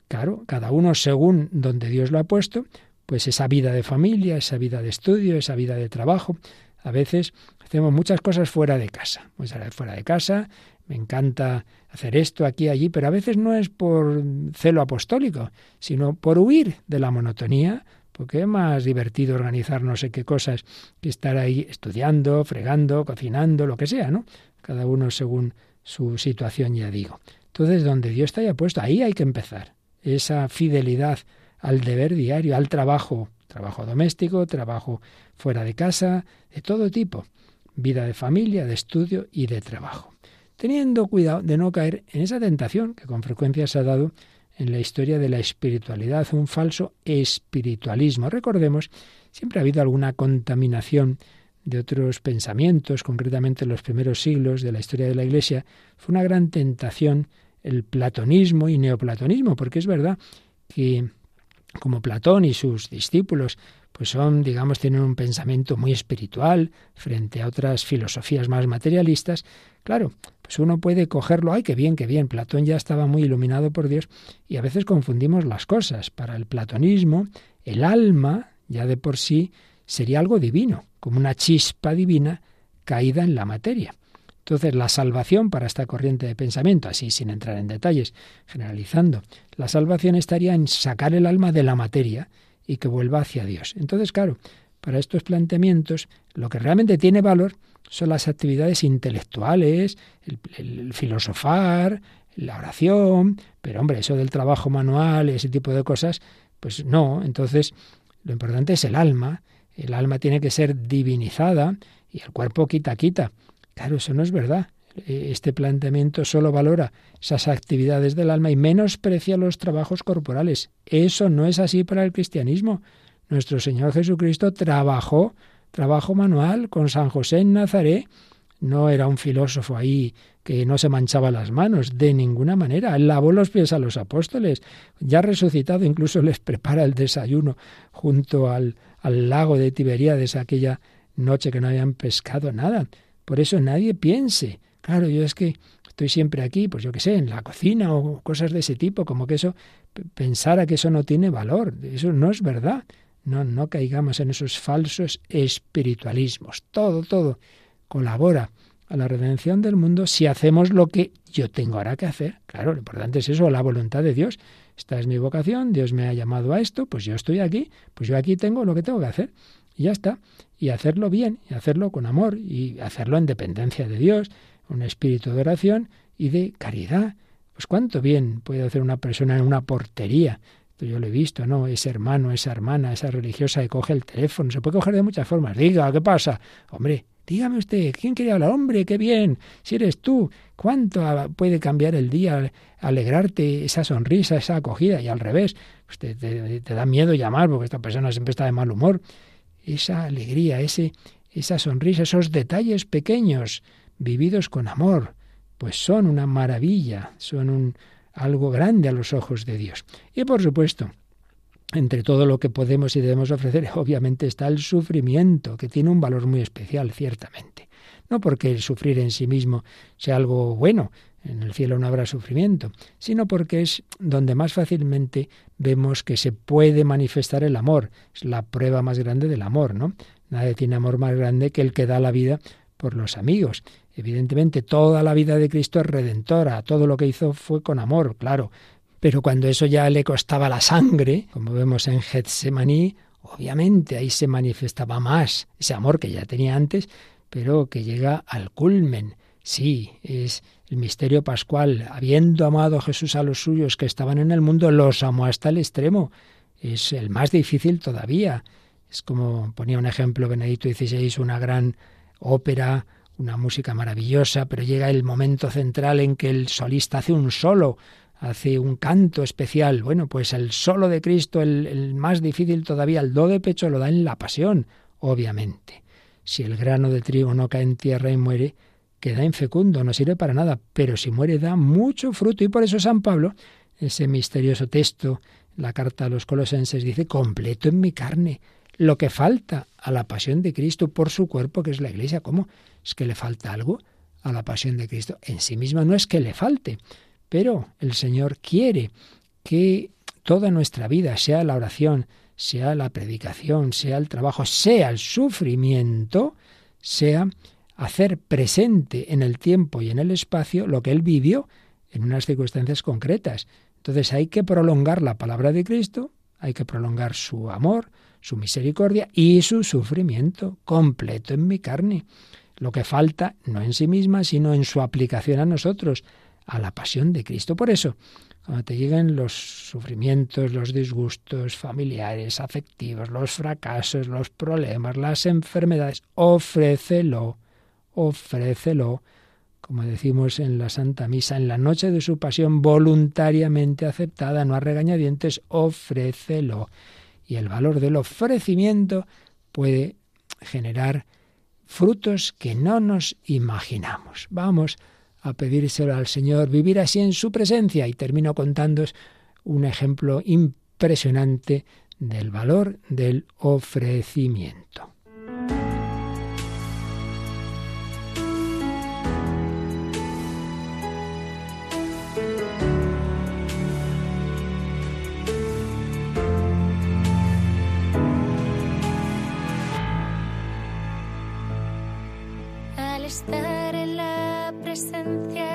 claro, cada uno según donde Dios lo ha puesto, pues esa vida de familia, esa vida de estudio, esa vida de trabajo. A veces hacemos muchas cosas fuera de casa. Pues fuera de casa, me encanta hacer esto aquí, allí, pero a veces no es por celo apostólico, sino por huir de la monotonía, porque es más divertido organizar no sé qué cosas que estar ahí estudiando, fregando, cocinando, lo que sea, ¿no? Cada uno según su situación, ya digo. Entonces, donde Dios te haya puesto, ahí hay que empezar. Esa fidelidad al deber diario, al trabajo, trabajo doméstico, trabajo fuera de casa, de todo tipo, vida de familia, de estudio y de trabajo teniendo cuidado de no caer en esa tentación que con frecuencia se ha dado en la historia de la espiritualidad, un falso espiritualismo. Recordemos, siempre ha habido alguna contaminación de otros pensamientos, concretamente en los primeros siglos de la historia de la Iglesia, fue una gran tentación el platonismo y neoplatonismo, porque es verdad que como Platón y sus discípulos pues son, digamos, tienen un pensamiento muy espiritual frente a otras filosofías más materialistas, claro, pues uno puede cogerlo, ay, qué bien, qué bien, Platón ya estaba muy iluminado por Dios y a veces confundimos las cosas. Para el platonismo, el alma, ya de por sí, sería algo divino, como una chispa divina caída en la materia. Entonces, la salvación para esta corriente de pensamiento, así sin entrar en detalles, generalizando, la salvación estaría en sacar el alma de la materia y que vuelva hacia Dios. Entonces, claro, para estos planteamientos, lo que realmente tiene valor son las actividades intelectuales, el, filosofar, la oración, pero hombre, eso del trabajo manual, ese tipo de cosas, pues no. Entonces, lo importante es el alma. El alma tiene que ser divinizada y el cuerpo quita, quita. Claro, eso no es verdad. Eh, este planteamiento solo valora esas actividades del alma y menosprecia los trabajos corporales. Eso no es así para el cristianismo. Nuestro Señor Jesucristo trabajó, trabajo manual con San José en Nazaret. No era un filósofo ahí que no se manchaba las manos, de ninguna manera. Él lavó los pies a los apóstoles. Ya resucitado, incluso les prepara el desayuno junto al, al lago de Tiberíades aquella noche que no habían pescado nada. Por eso nadie piense Claro, yo es que estoy siempre aquí, pues yo qué sé, en la cocina o cosas de ese tipo, como que eso, pensara que eso no tiene valor, eso no es verdad. No, no caigamos en esos falsos espiritualismos. Todo, todo colabora a la redención del mundo si hacemos lo que yo tengo ahora que hacer. Claro, lo importante es eso, la voluntad de Dios. Esta es mi vocación, Dios me ha llamado a esto, pues yo estoy aquí, pues yo aquí tengo lo que tengo que hacer. Y ya está. Y hacerlo bien, y hacerlo con amor, y hacerlo en dependencia de Dios, un espíritu de oración y de caridad. Pues cuánto bien puede hacer una persona en una portería. yo lo he visto, ¿no? Ese hermano, esa hermana, esa religiosa que coge el teléfono. Se puede coger de muchas formas. Diga, ¿qué pasa? Hombre, dígame usted, ¿quién quiere hablar? Hombre, qué bien. Si eres tú, ¿cuánto puede cambiar el día, alegrarte, esa sonrisa, esa acogida? Y al revés, pues te, te da miedo llamar porque esta persona siempre está de mal humor. Esa alegría, ese, esa sonrisa, esos detalles pequeños vividos con amor, pues son una maravilla, son un, algo grande a los ojos de Dios. Y por supuesto, entre todo lo que podemos y debemos ofrecer, *laughs* obviamente está el sufrimiento, que tiene un valor muy especial, ciertamente. No porque el sufrir en sí mismo sea algo bueno, en el cielo no habrá sufrimiento, sino porque es donde más fácilmente vemos que se puede manifestar el amor. Es la prueba más grande del amor, ¿no? Nadie tiene amor más grande que el que da la vida por los amigos. Evidentemente, toda la vida de Cristo es redentora, todo lo que hizo fue con amor, claro. Pero cuando eso ya le costaba la sangre, como vemos en Getsemaní, obviamente ahí se manifestaba más ese amor que ya tenía antes, pero que llega al culmen. Sí, es el misterio pascual. Habiendo amado a Jesús a los suyos que estaban en el mundo, los amó hasta el extremo. Es el más difícil todavía. Es como ponía un ejemplo Benedicto XVI, una gran ópera una música maravillosa, pero llega el momento central en que el solista hace un solo, hace un canto especial. Bueno, pues el solo de Cristo, el, más difícil todavía, el do de pecho, lo da en la pasión, obviamente. Si el grano de trigo no cae en tierra y muere, queda infecundo, no sirve para nada, pero si muere da mucho fruto y por eso San Pablo, ese misterioso texto, la carta a los colosenses dice, completo en mi carne, lo que falta a la pasión de Cristo por su cuerpo, que es la Iglesia. ¿Cómo? ¿Es que le falta algo a la pasión de Cristo? En sí misma no es que le falte, pero el Señor quiere que toda nuestra vida, sea la oración, sea la predicación, sea el trabajo, sea el sufrimiento, sea hacer presente en el tiempo y en el espacio lo que Él vivió en unas circunstancias concretas. Entonces hay que prolongar la palabra de Cristo, hay que prolongar su amor, su misericordia y su sufrimiento completo en mi carne. Lo que falta no en sí misma, sino en su aplicación a nosotros, a la pasión de Cristo. Por eso, cuando te lleguen los sufrimientos, los disgustos familiares, afectivos, los fracasos, los problemas, las enfermedades, ofrécelo, ofrécelo, como decimos en la Santa Misa, en la noche de su pasión voluntariamente aceptada, no a regañadientes, ofrécelo y el valor del ofrecimiento puede generar frutos que no nos imaginamos. Vamos a a pedírselo al Señor, vivir así en su presencia. Y termino contándos un ejemplo impresionante del valor del ofrecimiento. presencia.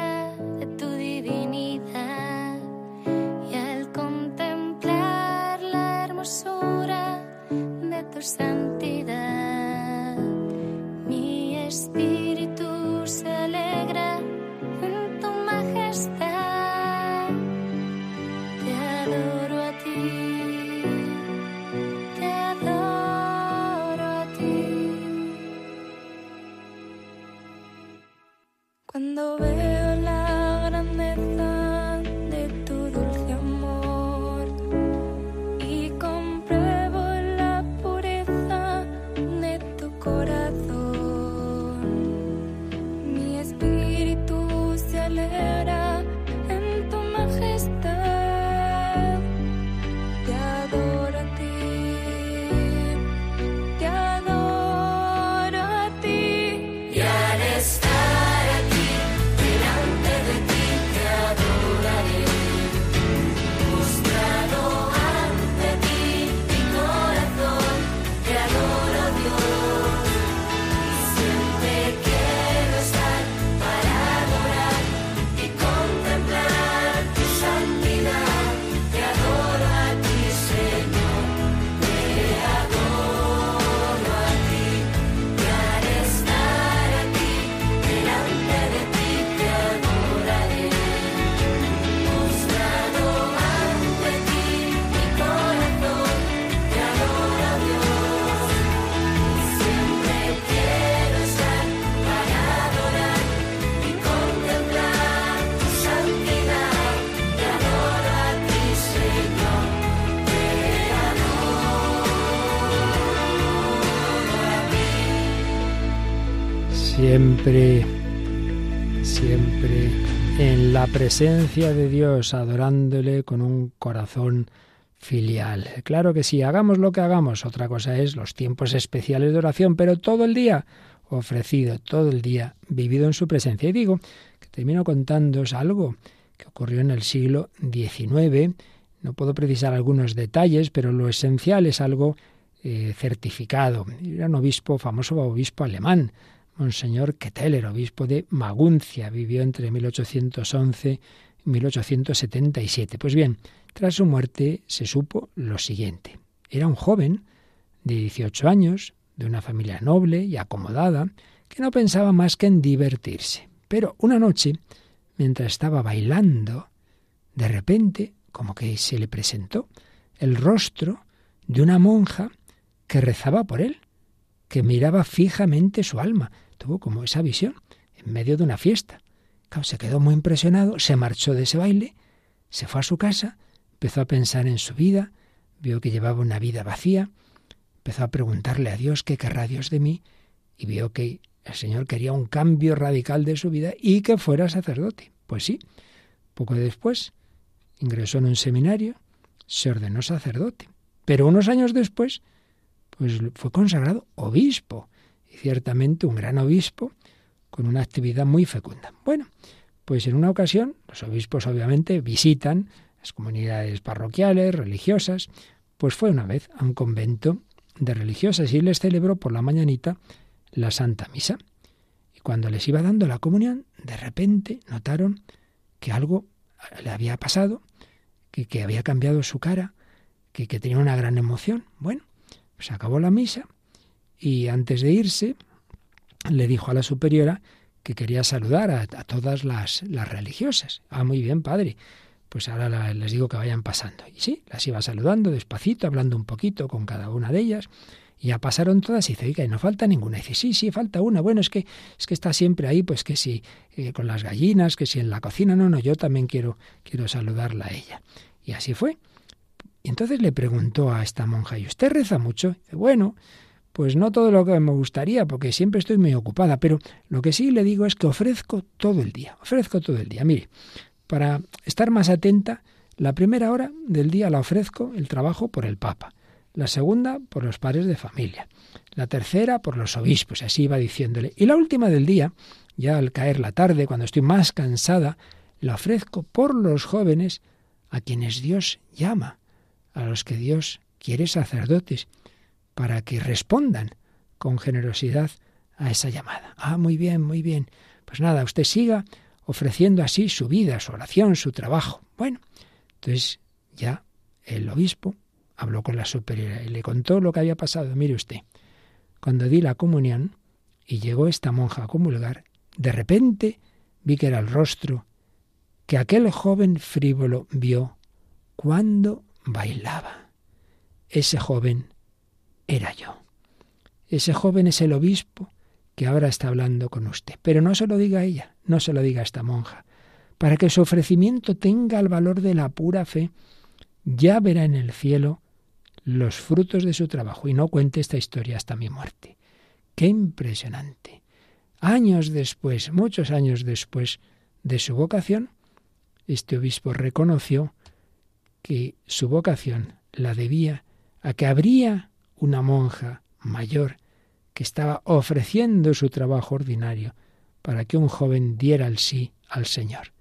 Siempre, siempre en la presencia de Dios, adorándole con un corazón filial. Claro que sí, hagamos lo que hagamos. Otra cosa es los tiempos especiales de oración, pero todo el día ofrecido, todo el día vivido en su presencia. Y digo que termino contándoos algo que ocurrió en el siglo XIX. No puedo precisar algunos detalles, pero lo esencial es algo eh, certificado. Era un obispo, famoso obispo alemán, Monseñor Ketteler, obispo de Maguncia, vivió entre 1811 y 1877. Pues bien, tras su muerte se supo lo siguiente. Era un joven de 18 años, de una familia noble y acomodada, que no pensaba más que en divertirse. Pero una noche, mientras estaba bailando, de repente, como que se le presentó el rostro de una monja que rezaba por él, que miraba fijamente su alma. Tuvo como esa visión en medio de una fiesta. se quedó muy impresionado, se marchó de ese baile, se fue a su casa, empezó a pensar en su vida, vio que llevaba una vida vacía, empezó a preguntarle a Dios qué querrá Dios de mí y vio que el Señor quería un cambio radical de su vida y que fuera sacerdote. Pues sí, poco después ingresó en un seminario, se ordenó sacerdote. Pero unos años después, pues fue consagrado obispo, y ciertamente un gran obispo con una actividad muy fecunda. Bueno, pues en una ocasión, los obispos obviamente visitan las comunidades parroquiales, religiosas, pues fue una vez a un convento de religiosas y les celebró por la mañanita la Santa Misa. Y cuando les iba dando la comunión, de repente notaron que algo le había pasado, que, que había cambiado su cara, que, que tenía una gran emoción. Bueno, pues acabó la misa y antes de irse le dijo a la superiora que quería saludar a, todas las, las, religiosas. Ah, muy bien, padre. Pues ahora les digo que vayan pasando. Y sí, las iba saludando despacito, hablando un poquito con cada una de ellas. Y ya pasaron todas y dice, oiga, y no falta ninguna. Dice, sí, sí, falta una. Bueno, es que, es que está siempre ahí, pues que si eh, con las gallinas, que si en la cocina. No, no, yo también quiero, quiero saludarla a ella. Y así fue. Y entonces le preguntó a esta monja, ¿y usted reza mucho? dice, bueno, pues no todo lo que me gustaría, porque siempre estoy muy ocupada, pero lo que sí le digo es que ofrezco todo el día, ofrezco todo el día. Mire, para estar más atenta, la primera hora del día la ofrezco el trabajo por el Papa, la segunda por los padres de familia, la tercera por los obispos, así iba diciéndole, y la última del día, ya al caer la tarde, cuando estoy más cansada, la ofrezco por los jóvenes a quienes Dios llama, a los que Dios quiere sacerdotes para que respondan con generosidad a esa llamada. Ah, muy bien, muy bien. Pues nada, usted siga ofreciendo así su vida, su oración, su trabajo. Bueno, entonces ya el obispo habló con la superiora y le contó lo que había pasado. Mire usted, cuando di la comunión y llegó esta monja a comulgar, de repente vi que era el rostro que aquel joven frívolo vio cuando bailaba. Ese joven era yo. Ese joven es el obispo que ahora está hablando con usted. Pero no se lo diga a ella, no se lo diga a esta monja. Para que su ofrecimiento tenga el valor de la pura fe, ya verá en el cielo los frutos de su trabajo y no cuente esta historia hasta mi muerte. Qué impresionante. Años después, muchos años después de su vocación, este obispo reconoció que su vocación la debía a que habría una monja mayor que estaba ofreciendo su trabajo ordinario para que un joven diera el sí al Señor.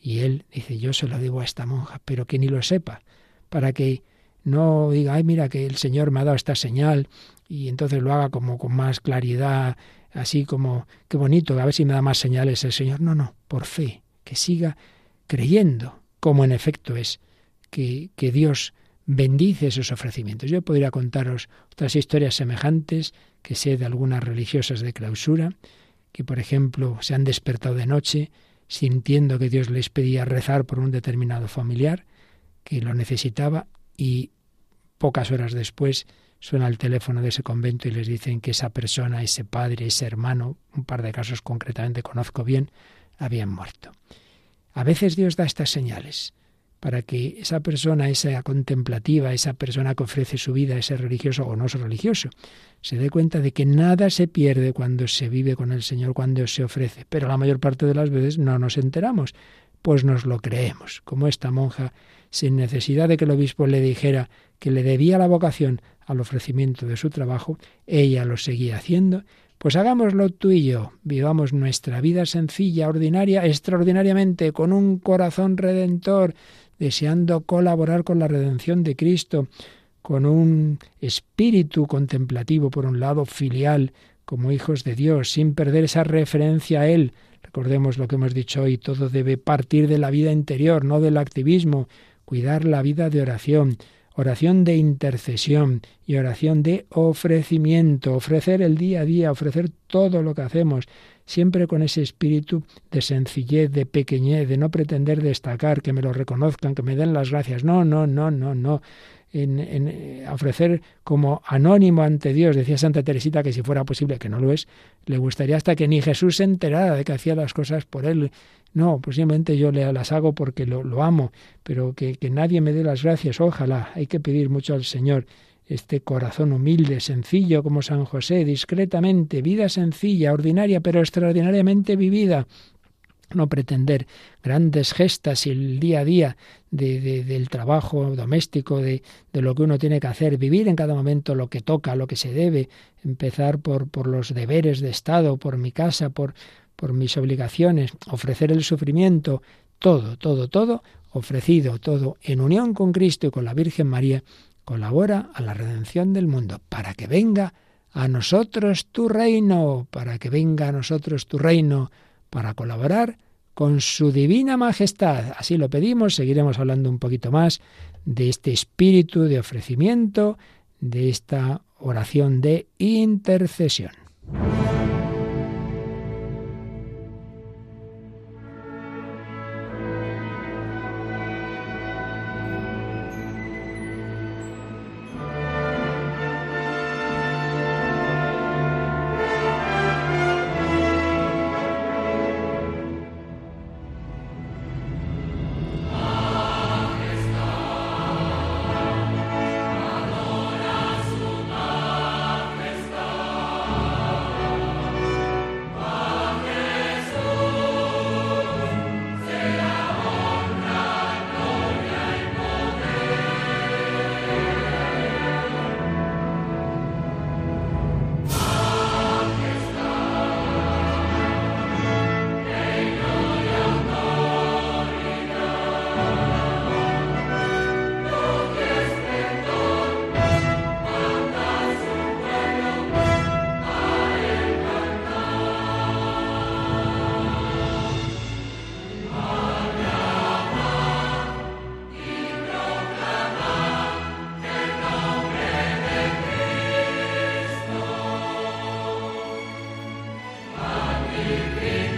Y él dice, yo se lo debo a esta monja, pero que ni lo sepa, para que no diga, ay, mira que el Señor me ha dado esta señal y entonces lo haga como con más claridad, así como, qué bonito, a ver si me da más señales el Señor. No, no, por fe, que siga creyendo, como en efecto es, que, que Dios bendice esos ofrecimientos. Yo podría contaros otras historias semejantes que sé de algunas religiosas de clausura, que por ejemplo se han despertado de noche sintiendo que Dios les pedía rezar por un determinado familiar que lo necesitaba y pocas horas después suena el teléfono de ese convento y les dicen que esa persona, ese padre, ese hermano, un par de casos concretamente conozco bien, habían muerto. A veces Dios da estas señales para que esa persona, esa contemplativa, esa persona que ofrece su vida, ese religioso o no religioso, se dé cuenta de que nada se pierde cuando se vive con el Señor, cuando se ofrece. Pero la mayor parte de las veces no nos enteramos, pues nos lo creemos, como esta monja, sin necesidad de que el obispo le dijera que le debía la vocación al ofrecimiento de su trabajo, ella lo seguía haciendo, pues hagámoslo tú y yo, vivamos nuestra vida sencilla, ordinaria, extraordinariamente, con un corazón redentor, deseando colaborar con la redención de Cristo, con un espíritu contemplativo, por un lado, filial, como hijos de Dios, sin perder esa referencia a Él. Recordemos lo que hemos dicho hoy, todo debe partir de la vida interior, no del activismo, cuidar la vida de oración, oración de intercesión y oración de ofrecimiento, ofrecer el día a día, ofrecer todo lo que hacemos, siempre con ese espíritu de sencillez, de pequeñez, de no pretender destacar, que me lo reconozcan, que me den las gracias. No, no, no, no, no en, eh, ofrecer como anónimo ante Dios. Decía Santa Teresita que si fuera posible, que no lo es, le gustaría hasta que ni Jesús se enterara de que hacía las cosas por él. No, pues simplemente yo le las hago porque lo, lo amo, pero que, que nadie me dé las gracias. Ojalá, hay que pedir mucho al Señor este corazón humilde, sencillo como San José, discretamente, vida sencilla, ordinaria, pero extraordinariamente vivida, no pretender grandes gestas y el día a día de, del trabajo doméstico, de, de, lo que uno tiene que hacer, vivir en cada momento lo que toca, lo que se debe, empezar por, por los deberes de Estado, por mi casa, por, por mis obligaciones, ofrecer el sufrimiento, todo, todo, todo ofrecido, todo en unión con Cristo y con la Virgen María, colabora a la redención del mundo, para que venga a nosotros tu reino, para que venga a nosotros tu reino, para colaborar con su divina majestad. Así lo pedimos, seguiremos hablando un poquito más de este espíritu de ofrecimiento, de esta oración de intercesión. livre.